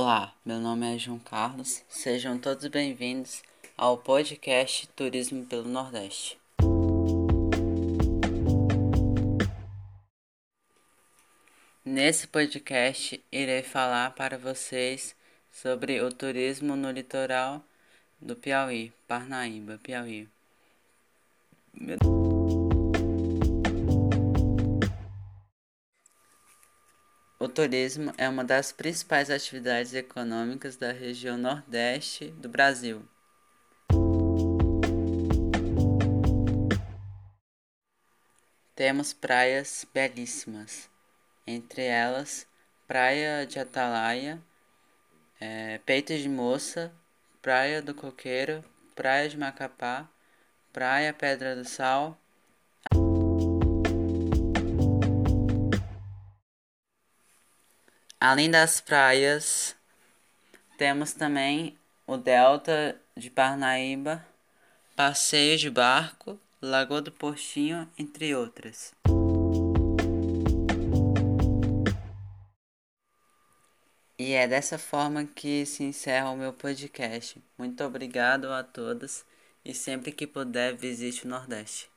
Olá, meu nome é João Carlos. Sejam todos bem-vindos ao podcast Turismo pelo Nordeste. Nesse podcast, irei falar para vocês sobre o turismo no litoral do Piauí, Parnaíba, Piauí. O turismo é uma das principais atividades econômicas da região Nordeste do Brasil. Temos praias belíssimas, entre elas Praia de Atalaia, é, Peito de Moça, Praia do Coqueiro, Praia de Macapá, Praia Pedra do Sal. Além das praias, temos também o Delta de Parnaíba, passeio de barco, Lagoa do Postinho, entre outras. E é dessa forma que se encerra o meu podcast. Muito obrigado a todos e sempre que puder visite o Nordeste.